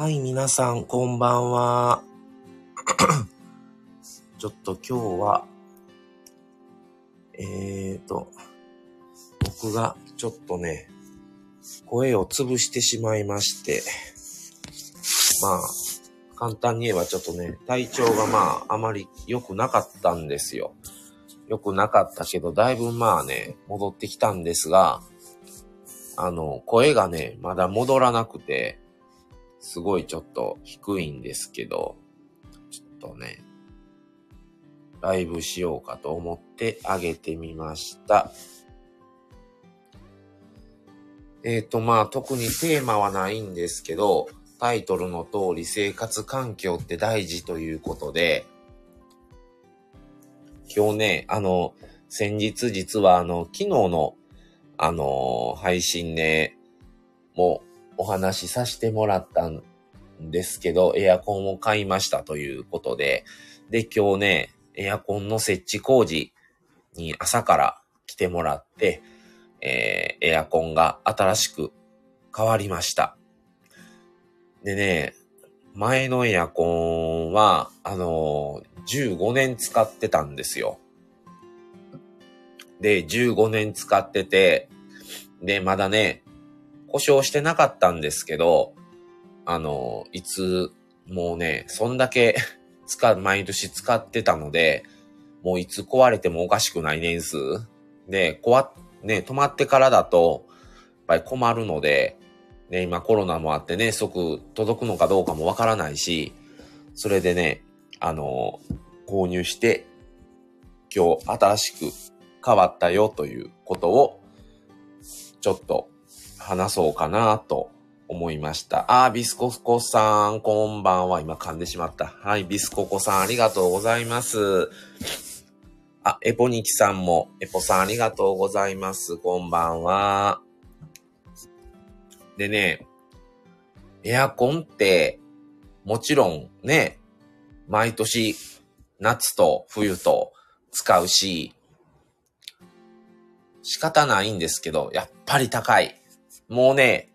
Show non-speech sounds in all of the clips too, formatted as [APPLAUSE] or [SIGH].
はい、皆さん、こんばんは。[COUGHS] ちょっと今日は、えーと、僕がちょっとね、声を潰してしまいまして、まあ、簡単に言えばちょっとね、体調がまあ、あまり良くなかったんですよ。良くなかったけど、だいぶまあね、戻ってきたんですが、あの、声がね、まだ戻らなくて、すごいちょっと低いんですけど、ちょっとね、ライブしようかと思ってあげてみました。えっ、と、まあ、特にテーマはないんですけど、タイトルの通り生活環境って大事ということで、今日ね、あの、先日実はあの、昨日の、あの、配信で、もうお話しさせてもらったんですけど、エアコンを買いましたということで、で、今日ね、エアコンの設置工事に朝から来てもらって、えーエアコンが新しく変わりました。でね、前のエアコンは、あのー15年使ってたんですよ。で、15年使ってて、で、まだね、故障してなかったんですけど、あのいつ、もうね、そんだけ [LAUGHS] 使う、毎年使ってたので、もういつ壊れてもおかしくない年数。で、壊、ね、止まってからだと、やっぱり困るので、ね、今コロナもあってね、即届くのかどうかもわからないし、それでね、あの、購入して、今日新しく変わったよということを、ちょっと話そうかなと思いました。あー、ビスココさん、こんばんは。今噛んでしまった。はい、ビスココさん、ありがとうございます。あ、エポニキさんも、エポさんありがとうございます。こんばんは。でね、エアコンって、もちろんね、毎年、夏と冬と使うし、仕方ないんですけど、やっぱり高い。もうね、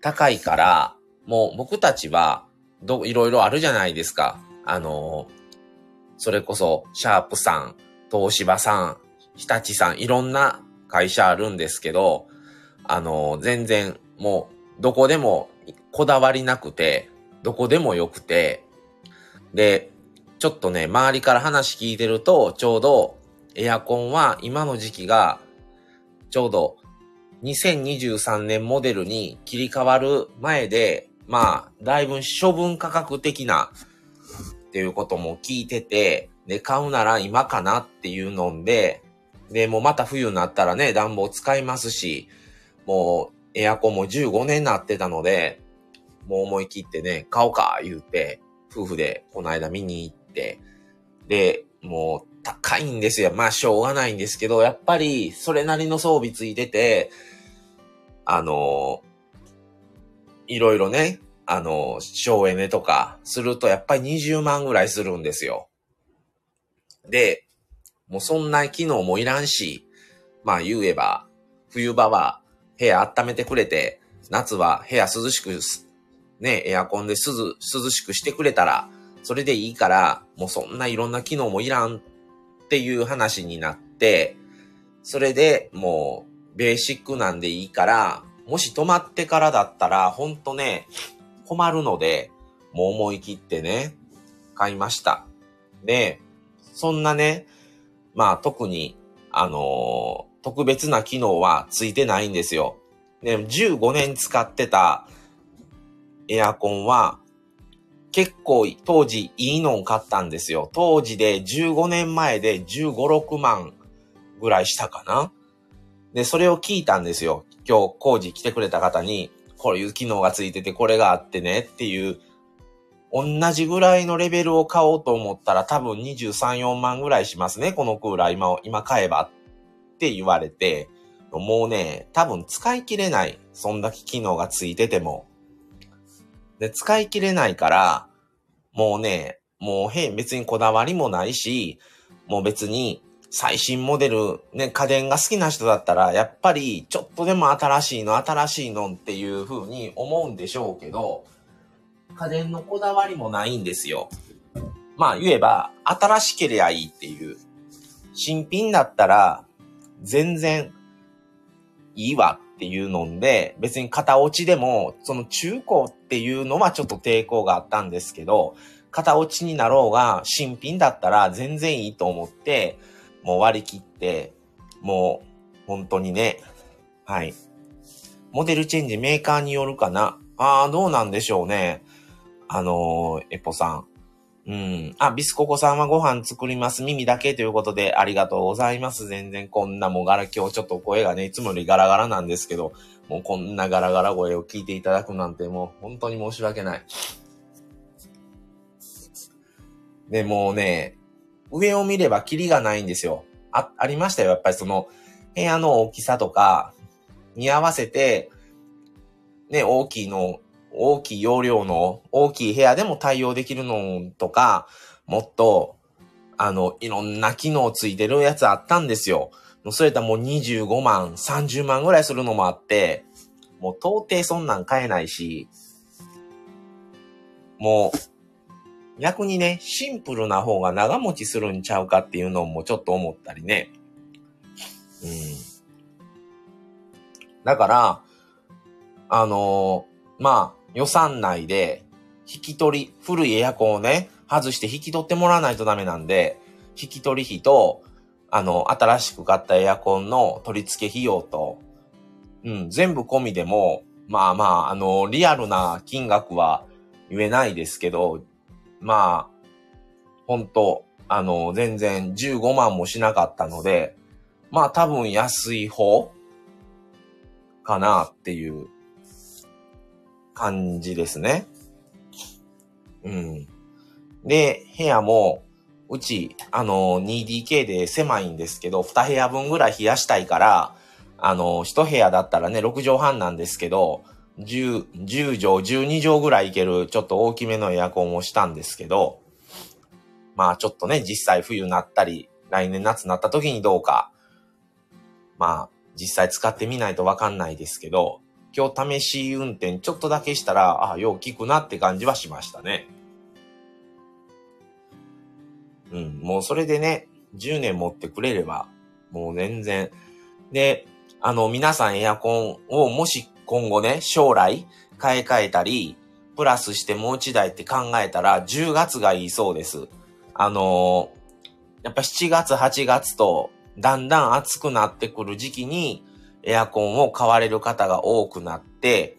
高いから、もう僕たちは、ど、いろいろあるじゃないですか。あの、それこそ、シャープさん、東芝さん、日立さん、いろんな会社あるんですけど、あの、全然、もう、どこでもこだわりなくて、どこでもよくて、で、ちょっとね、周りから話聞いてると、ちょうど、エアコンは今の時期が、ちょうど、2023年モデルに切り替わる前で、まあ、だいぶ処分価格的な、っていうことも聞いてて、で、買うなら今かなっていうので、で、もうまた冬になったらね、暖房使いますし、もうエアコンも15年なってたので、もう思い切ってね、買おうか言うて、夫婦でこの間見に行って、で、もう高いんですよ。まあしょうがないんですけど、やっぱりそれなりの装備ついてて、あの、いろいろね、あの、省エネとかするとやっぱり20万ぐらいするんですよ。で、もうそんな機能もいらんし、まあ言えば、冬場は部屋温めてくれて、夏は部屋涼しく、ね、エアコンで、涼しくしてくれたら、それでいいから、もうそんないろんな機能もいらんっていう話になって、それでもうベーシックなんでいいから、もし止まってからだったら、ほんとね、困るので、もう思い切ってね、買いました。で、そんなね、まあ特に、あのー特別な機能はついてないんですよ。で、15年使ってたエアコンは、結構当時いいのを買ったんですよ。当時で15年前で15、6万ぐらいしたかな。で、それを聞いたんですよ。今日工事来てくれた方に、こういう機能がついててこれがあってねっていう、同じぐらいのレベルを買おうと思ったら多分23、4万ぐらいしますね。このクーラー今を、今買えばって言われて、もうね、多分使い切れない。そんだけ機能がついてても。で、使い切れないから、もうね、もうへ別にこだわりもないし、もう別に最新モデル、ね、家電が好きな人だったら、やっぱりちょっとでも新しいの、新しいのっていう風に思うんでしょうけど、家電のこだわりもないんですよ。まあ言えば、新しければいいっていう。新品だったら、全然いいわっていうので、別に型落ちでも、その中古っていうのはちょっと抵抗があったんですけど、型落ちになろうが、新品だったら全然いいと思って、もう割り切って、もう、本当にね、はい。モデルチェンジメーカーによるかな。ああ、どうなんでしょうね。あのー、エポさん。うん。あ、ビスココさんはご飯作ります。耳だけということでありがとうございます。全然こんなもうガラ、今日ちょっと声がね、いつもよりガラガラなんですけど、もうこんなガラガラ声を聞いていただくなんてもう本当に申し訳ない。で、もうね、上を見ればキリがないんですよ。あ、ありましたよ。やっぱりその、部屋の大きさとかに合わせて、ね、大きいの大きい容量の大きい部屋でも対応できるのとか、もっと、あの、いろんな機能ついてるやつあったんですよ。それともう25万、30万ぐらいするのもあって、もう到底そんなん買えないし、もう、逆にね、シンプルな方が長持ちするんちゃうかっていうのもちょっと思ったりね。うん。だから、あのー、まあ、予算内で、引き取り、古いエアコンをね、外して引き取ってもらわないとダメなんで、引き取り費と、あの、新しく買ったエアコンの取り付け費用と、うん、全部込みでも、まあまあ、あの、リアルな金額は言えないですけど、まあ、本当あの、全然15万もしなかったので、まあ多分安い方かなっていう感じですね。うん。で、部屋も、うち、あの、2DK で狭いんですけど、2部屋分ぐらい冷やしたいから、あの、1部屋だったらね、6畳半なんですけど、10、10畳、12畳ぐらいいける、ちょっと大きめのエアコンをしたんですけど、まあちょっとね、実際冬なったり、来年夏なった時にどうか、まあ実際使ってみないとわかんないですけど、今日試し運転ちょっとだけしたら、ああ、よう聞くなって感じはしましたね。うん、もうそれでね、10年持ってくれれば、もう全然。で、あの、皆さんエアコンをもし今後ね、将来買い替えたり、プラスしてもう一台って考えたら、10月がいいそうです。あのー、やっぱ7月、8月と、だんだん暑くなってくる時期に、エアコンを買われる方が多くなって、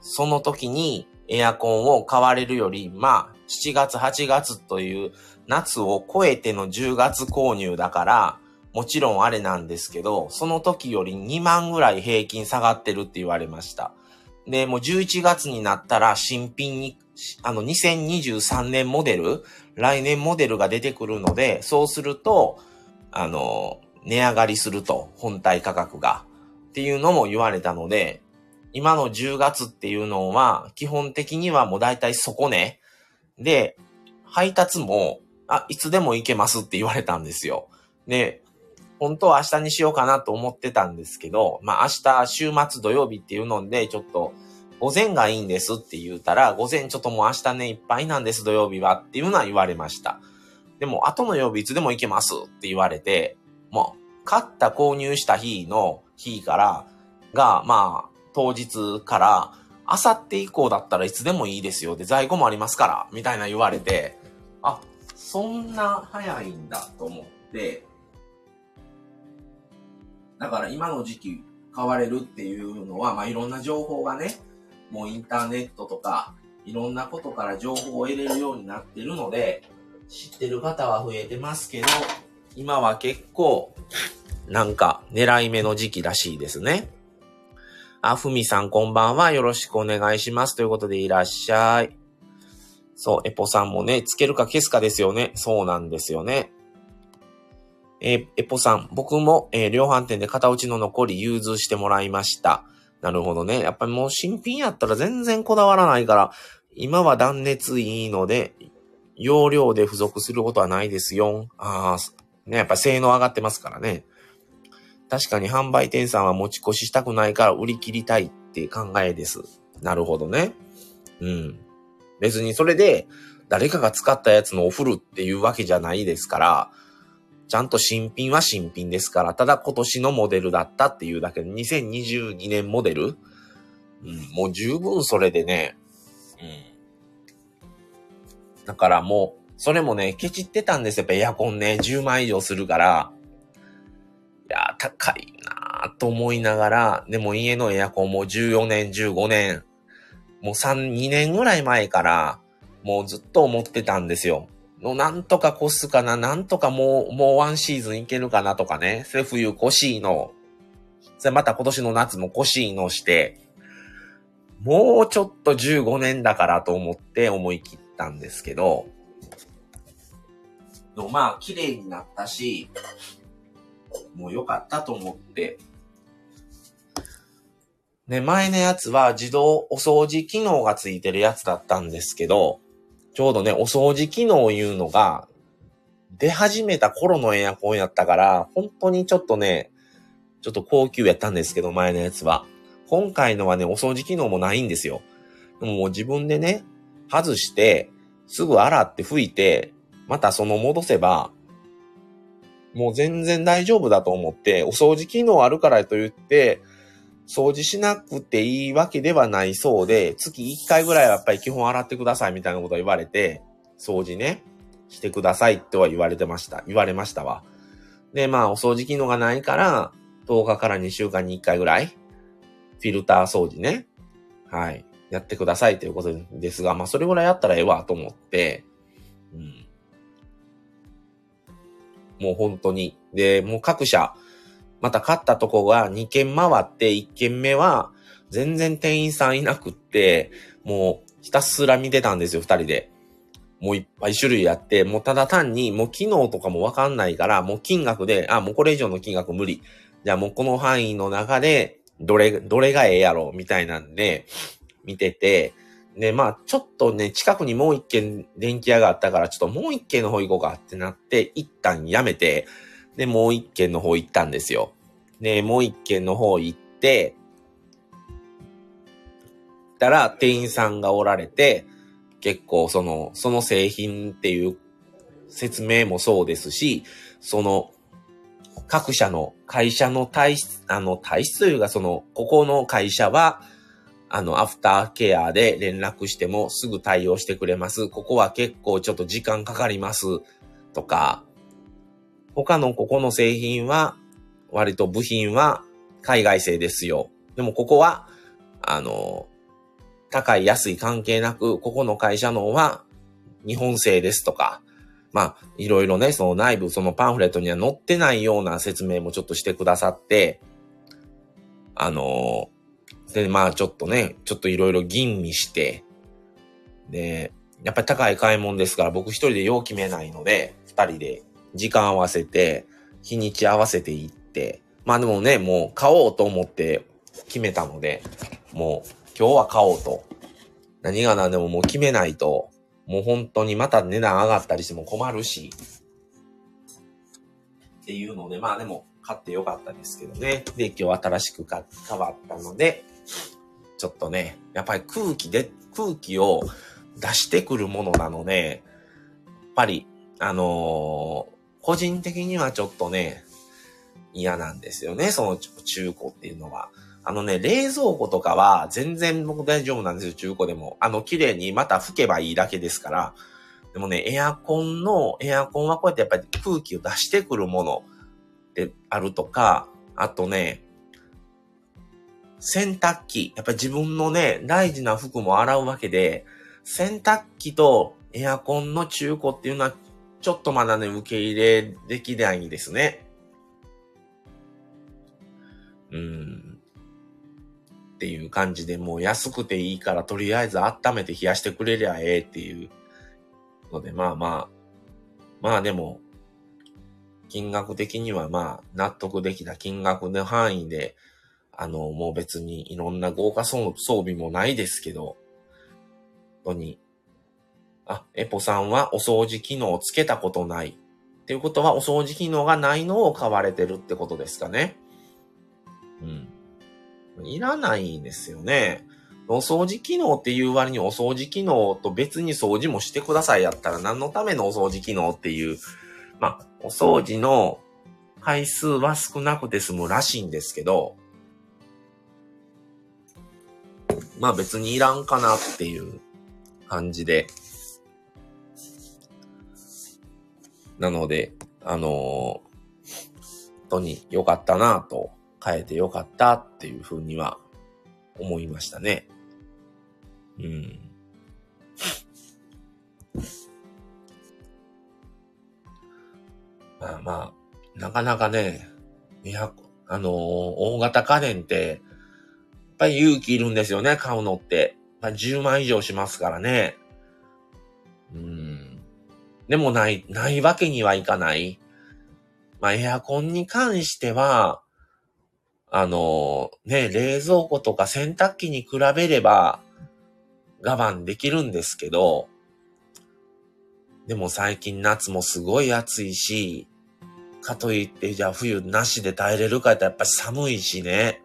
その時にエアコンを買われるより、まあ、7月、8月という夏を超えての10月購入だから、もちろんあれなんですけど、その時より2万ぐらい平均下がってるって言われました。で、もう11月になったら新品に、あの2023年モデル、来年モデルが出てくるので、そうすると、あの、値上がりすると、本体価格が。っていうのも言われたので、今の10月っていうのは、基本的にはもう大体底値で、配達も、あ、いつでも行けますって言われたんですよ。で、本当は明日にしようかなと思ってたんですけど、まあ明日週末土曜日っていうので、ちょっと午前がいいんですって言うたら、午前ちょっともう明日ね、いっぱいなんです土曜日はっていうのは言われました。でも後の曜日いつでも行けますって言われて、もう買った購入した日の日から、が、まあ、当日から、あさって以降だったらいつでもいいですよ。で、在庫もありますから、みたいな言われて、あ、そんな早いんだと思って、だから今の時期買われるっていうのは、まあいろんな情報がね、もうインターネットとか、いろんなことから情報を得れるようになってるので、知ってる方は増えてますけど、今は結構、なんか狙い目の時期らしいですね。あ、ふみさんこんばんは。よろしくお願いします。ということでいらっしゃい。そう、エポさんもね、つけるか消すかですよね。そうなんですよね。えー、エポさん、僕も、えー、量販店で型落ちの残り融通してもらいました。なるほどね。やっぱりもう新品やったら全然こだわらないから、今は断熱いいので、容量で付属することはないですよ。ああ、ね、やっぱ性能上がってますからね。確かに販売店さんは持ち越ししたくないから売り切りたいって考えです。なるほどね。うん。別にそれで誰かが使ったやつのお風呂っていうわけじゃないですから、ちゃんと新品は新品ですから、ただ今年のモデルだったっていうだけで、2022年モデル？うん、もう十分それでね、うん。だからもう、それもね、ケチってたんですよ。やっぱエアコンね、10万以上するから、いや、高いなぁと思いながら、でも家のエアコンも14年、15年、もう3、2年ぐらい前から、もうずっと思ってたんですよ。の、なんとか越すかな、なんとかもう、もうワンシーズンいけるかなとかね。それ冬越しいの。それまた今年の夏も越しいのして、もうちょっと15年だからと思って思い切ったんですけど、の、まあ、綺麗になったし、もう良かったと思って。ね、前のやつは自動お掃除機能がついてるやつだったんですけど、ちょうどね、お掃除機能いうのが、出始めた頃のエアコンやったから、本当にちょっとね、ちょっと高級やったんですけど、前のやつは。今回のはね、お掃除機能もないんですよ。でももう自分でね、外して、すぐ洗って拭いて、またその戻せば、もう全然大丈夫だと思って、お掃除機能あるからと言って、掃除しなくていいわけではないそうで、月1回ぐらいはやっぱり基本洗ってくださいみたいなことを言われて、掃除ね、してくださいっては言われてました。言われましたわ。で、まあ、お掃除機能がないから、10日から2週間に1回ぐらい、フィルター掃除ね、はい、やってくださいということですが、まあ、それぐらいやったらええわと思って、うん。もう本当に。で、もう各社、また買ったとこが2軒回って1軒目は全然店員さんいなくって、もうひたすら見てたんですよ、2人で。もういっぱい種類あって、もうただ単にもう機能とかもわかんないから、もう金額で、あ、もうこれ以上の金額無理。じゃあもうこの範囲の中で、どれ、どれがええやろ、みたいなんで、見てて、で、まあ、ちょっとね、近くにもう一軒電気屋があったから、ちょっともう一軒の方行こうかってなって、一旦やめて、で、もう一軒の方行ったんですよ。で、もう一軒の方行って、たら、店員さんがおられて、結構その、その製品っていう説明もそうですし、その、各社の会社の体質、あの、体質というか、その、ここの会社は、あの、アフターケアで連絡してもすぐ対応してくれます。ここは結構ちょっと時間かかります。とか、他のここの製品は、割と部品は海外製ですよ。でもここは、あの、高い安い関係なく、ここの会社のは日本製ですとか、まあ、いろいろね、その内部、そのパンフレットには載ってないような説明もちょっとしてくださって、あので、まあちょっとね、ちょっといろいろ吟味して、で、やっぱり高い買い物ですから僕一人でよう決めないので、二人で時間合わせて、日にち合わせていって、まあでもね、もう買おうと思って決めたので、もう今日は買おうと。何が何でももう決めないと、もう本当にまた値段上がったりしても困るし、っていうので、まあでも買ってよかったですけどね。で、今日新しく買変わったので、ちょっとね、やっぱり空気で、空気を出してくるものなので、やっぱり、あのー、個人的にはちょっとね、嫌なんですよね、その中古っていうのは。あのね、冷蔵庫とかは全然僕大丈夫なんですよ、中古でも。あの、綺麗にまた拭けばいいだけですから。でもね、エアコンの、エアコンはこうやってやっぱり空気を出してくるものってあるとか、あとね、洗濯機。やっぱり自分のね、大事な服も洗うわけで、洗濯機とエアコンの中古っていうのはちょっとまだね、受け入れできないんですね。うん。っていう感じでもう安くていいからとりあえず温めて冷やしてくれりゃええっていうので、まあまあ、まあでも、金額的にはまあ納得できた金額の範囲で、あの、もう別にいろんな豪華装備もないですけど、本当にあ、エポさんはお掃除機能をつけたことない。っていうことは、お掃除機能がないのを買われてるってことですかね。うん。いらないですよね。お掃除機能っていう割にお掃除機能と別に掃除もしてくださいやったら何のためのお掃除機能っていう、まあ、お掃除の回数は少なくて済むらしいんですけど、まあ別にいらんかなっていう感じで。なので、あのー、本当に良かったなと、変えて良かったっていうふうには思いましたね。うん。まあまあ、なかなかね、200、あのー、大型家電って、やっぱり勇気いるんですよね、買うのって。まあ、10万以上しますからね。でもない、ないわけにはいかない。まあ、エアコンに関しては、あの、ね、冷蔵庫とか洗濯機に比べれば、我慢できるんですけど、でも最近夏もすごい暑いし、かといってじゃあ冬なしで耐えれるかってやっぱり寒いしね。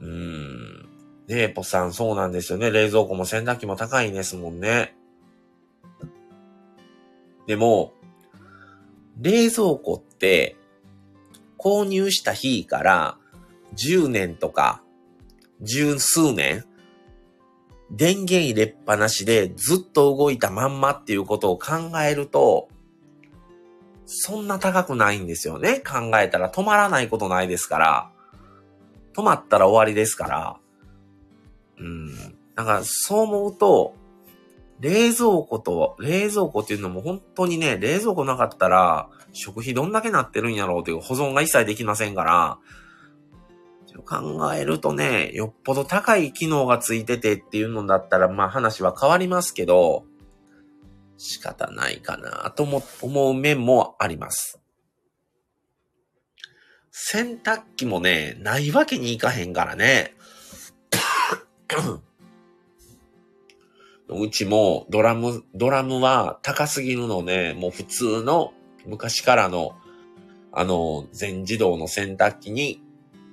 うーん。ねえ、ポさんそうなんですよね。冷蔵庫も洗濯機も高いんですもんね。でも、冷蔵庫って購入した日から10年とか十数年電源入れっぱなしでずっと動いたまんまっていうことを考えると、そんな高くないんですよね。考えたら止まらないことないですから。止まったら終わりですから。うん。だかそう思うと、冷蔵庫と、冷蔵庫っていうのも本当にね、冷蔵庫なかったら、食費どんだけなってるんやろうっていう保存が一切できませんから、考えるとね、よっぽど高い機能がついててっていうのだったら、まあ話は変わりますけど、仕方ないかなと思う面もあります。洗濯機もね、ないわけにいかへんからね。うちもドラム、ドラムは高すぎるので、もう普通の昔からのあの全自動の洗濯機に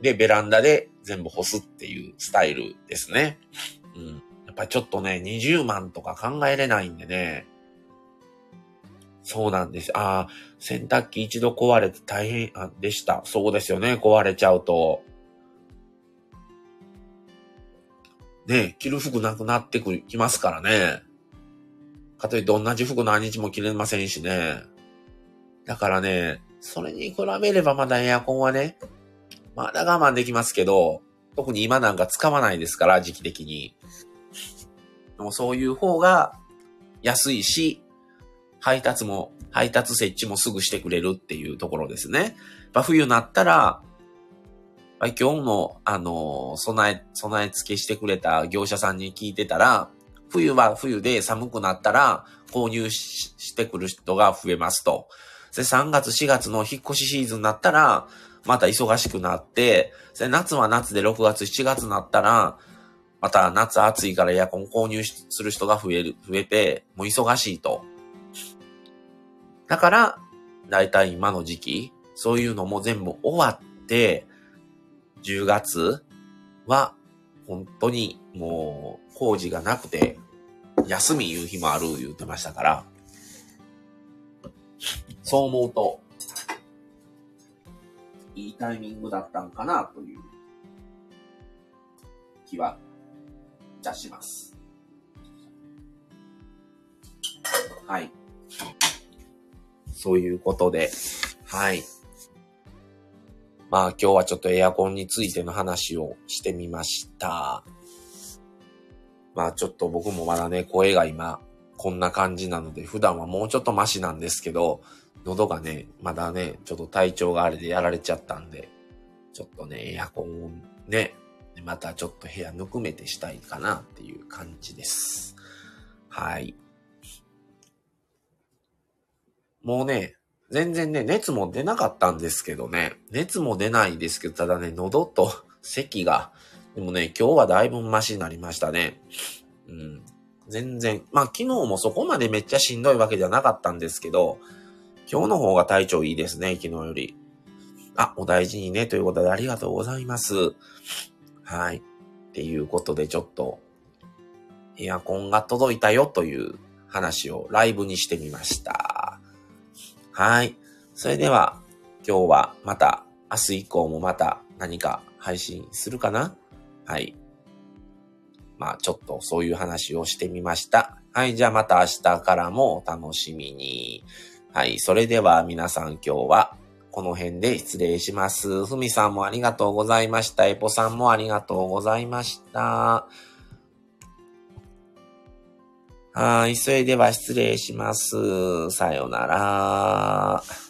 で、ベランダで全部干すっていうスタイルですね。うん。やっぱちょっとね、20万とか考えれないんでね。そうなんです。ああ、洗濯機一度壊れて大変でした。そうですよね、壊れちゃうと。ね着る服なくなってくる、きますからね。かといって同じ服何日も着れませんしね。だからね、それに比べればまだエアコンはね、まだ我慢できますけど、特に今なんか使わないですから、時期的に。でもそういう方が安いし、配達も、配達設置もすぐしてくれるっていうところですね。ま冬になったら、今日の、あの、備え、備え付けしてくれた業者さんに聞いてたら、冬は冬で寒くなったら購入してくる人が増えますと。で、3月4月の引っ越しシーズンになったら、また忙しくなって、で夏は夏で6月、7月になったら、また夏暑いからエアコン購入する人が増える、増えて、もう忙しいと。だから、だいたい今の時期、そういうのも全部終わって、10月は、本当にもう工事がなくて、休み言う日もある言ってましたから、そう思うと、いいタイミングだったんかなという気はいたします。はい。そういうことで、はい。まあ今日はちょっとエアコンについての話をしてみました。まあちょっと僕もまだね、声が今こんな感じなので、普段はもうちょっとマシなんですけど、喉がね、まだね、ちょっと体調があれでやられちゃったんで、ちょっとね、エアコンをね、またちょっと部屋ぬくめてしたいかなっていう感じです。はい。もうね、全然ね、熱も出なかったんですけどね、熱も出ないですけど、ただね、喉と咳が、でもね、今日はだいぶマシになりましたね。うん。全然、まあ昨日もそこまでめっちゃしんどいわけじゃなかったんですけど、今日の方が体調いいですね、昨日より。あ、お大事にね、ということでありがとうございます。はい。っていうことでちょっと、エアコンが届いたよという話をライブにしてみました。はい。それでは、今日はまた、明日以降もまた何か配信するかな？はい。まあ、ちょっとそういう話をしてみました。はい。じゃあまた明日からもお楽しみに。はい。それでは皆さん今日はこの辺で失礼します。ふみさんもありがとうございました。えぽさんもありがとうございました。はい。それでは失礼します。さよなら。